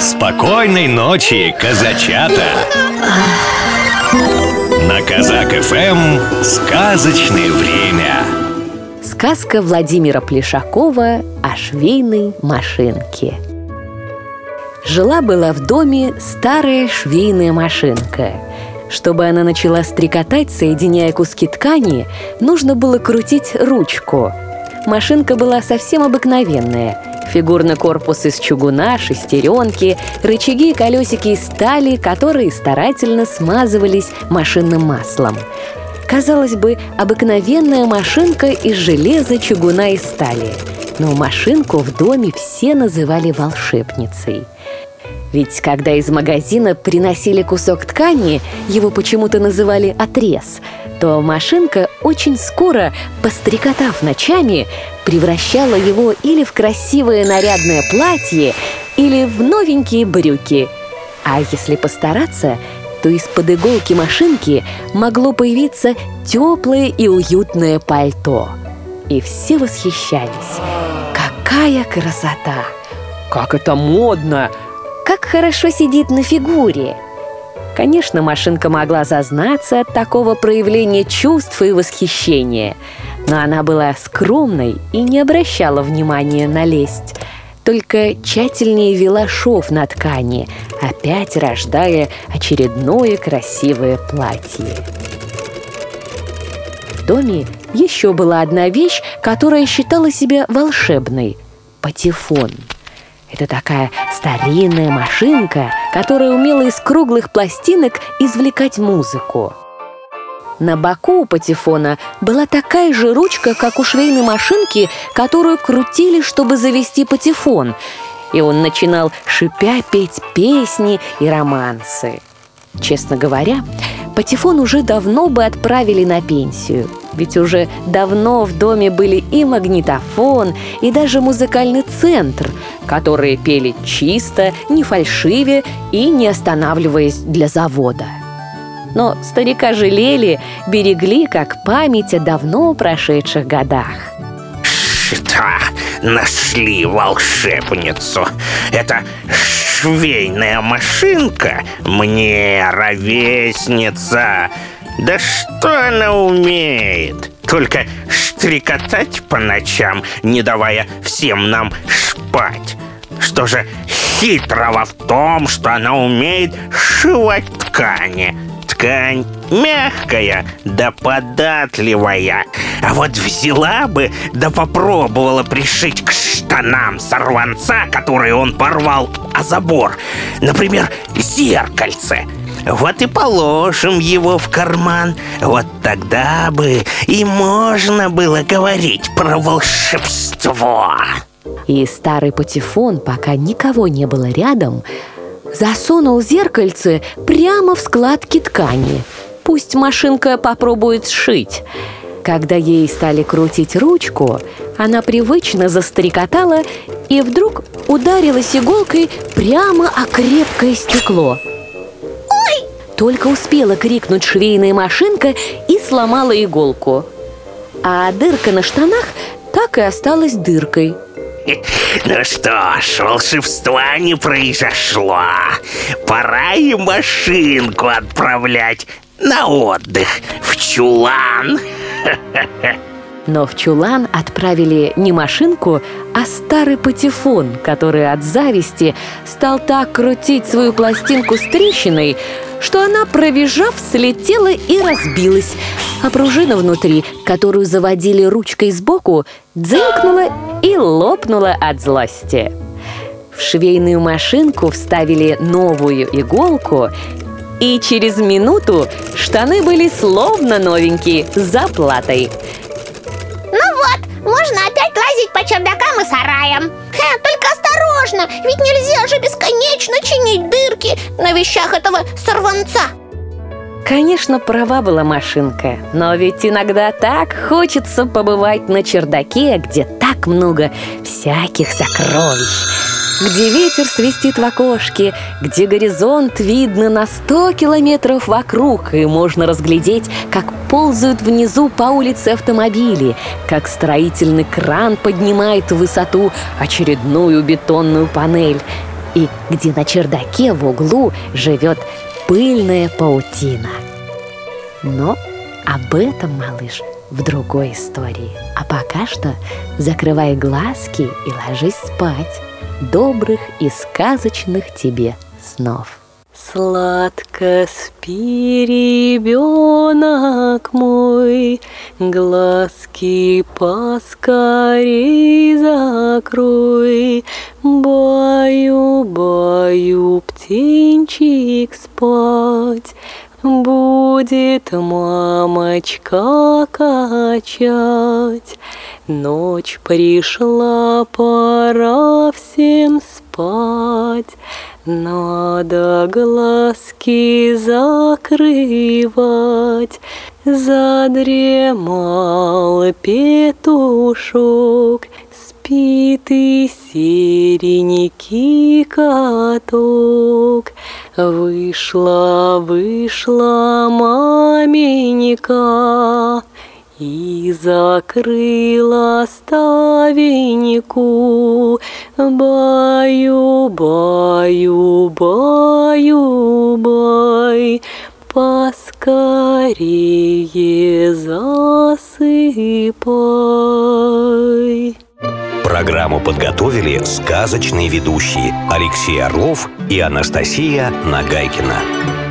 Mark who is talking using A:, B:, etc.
A: Спокойной ночи, казачата! На Казак ФМ сказочное время.
B: Сказка Владимира Плешакова о швейной машинке. Жила-была в доме старая швейная машинка. Чтобы она начала стрекотать, соединяя куски ткани, нужно было крутить ручку. Машинка была совсем обыкновенная – Фигурный корпус из чугуна, шестеренки, рычаги и колесики из стали, которые старательно смазывались машинным маслом. Казалось бы, обыкновенная машинка из железа, чугуна и стали. Но машинку в доме все называли волшебницей. Ведь когда из магазина приносили кусок ткани, его почему-то называли отрез – то машинка очень скоро, пострекотав ночами, превращала его или в красивое нарядное платье, или в новенькие брюки. А если постараться, то из-под иголки машинки могло появиться теплое и уютное пальто. И все восхищались. Какая красота! Как это модно! Как хорошо сидит на фигуре! Конечно, машинка могла зазнаться от такого проявления чувств и восхищения, но она была скромной и не обращала внимания на лесть, только тщательнее вела шов на ткани, опять рождая очередное красивое платье. В доме еще была одна вещь, которая считала себя волшебной – патефон – это такая старинная машинка, которая умела из круглых пластинок извлекать музыку. На боку у патефона была такая же ручка, как у швейной машинки, которую крутили, чтобы завести патефон. И он начинал шипя петь песни и романсы. Честно говоря, Патефон уже давно бы отправили на пенсию. Ведь уже давно в доме были и магнитофон, и даже музыкальный центр, которые пели чисто, не фальшиве и не останавливаясь для завода. Но старика жалели, берегли как память о давно прошедших годах.
C: Что? Нашли волшебницу. Это швейная машинка мне ровесница. Да что она умеет? Только штрикотать по ночам, не давая всем нам шпать. Что же хитрого в том, что она умеет сшивать ткани? Ткань мягкая да податливая. А вот взяла бы да попробовала пришить к штанам сорванца, который он порвал о забор. Например, зеркальце. Вот и положим его в карман. Вот тогда бы и можно было говорить про волшебство.
B: И старый патефон, пока никого не было рядом, засунул зеркальце прямо в складки ткани. Пусть машинка попробует сшить. Когда ей стали крутить ручку, она привычно застрекотала и вдруг ударилась иголкой прямо о крепкое стекло. Только успела крикнуть швейная машинка и сломала иголку. А дырка на штанах так и осталась дыркой.
C: Ну что ж, волшебства не произошло. Пора и машинку отправлять на отдых в чулан.
B: Но в чулан отправили не машинку, а старый патефон, который от зависти стал так крутить свою пластинку с трещиной, что она, провизжав, слетела и разбилась, а пружина внутри, которую заводили ручкой сбоку, дзынкнула и лопнула от злости. В швейную машинку вставили новую иголку и через минуту штаны были словно новенькие, с заплатой.
D: Ну вот, можно опять лазить по чердакам и сараям. Ха, Только осторожно, ведь нельзя же бесконечно чинить дырки на вещах этого сорванца.
B: Конечно, права была машинка, но ведь иногда так хочется побывать на чердаке, где так много всяких сокровищ где ветер свистит в окошке, где горизонт видно на сто километров вокруг, и можно разглядеть, как ползают внизу по улице автомобили, как строительный кран поднимает в высоту очередную бетонную панель, и где на чердаке в углу живет пыльная паутина. Но об этом, малыш, в другой истории. А пока что закрывай глазки и ложись спать. Добрых и сказочных тебе снов. Сладко спи, ребенок мой, Глазки поскорей закрой. Баю, баю, птенчик спать, Будет мамочка качать. Ночь пришла, пора всем спать. Надо глазки закрывать, Задремал петушок, Спит и серенький каток. Вышла, вышла маменька, и закрыла ставеньку. Баю, баю, баю, бай Поскорее засыпай
A: Программу подготовили сказочные ведущие Алексей Орлов и Анастасия Нагайкина.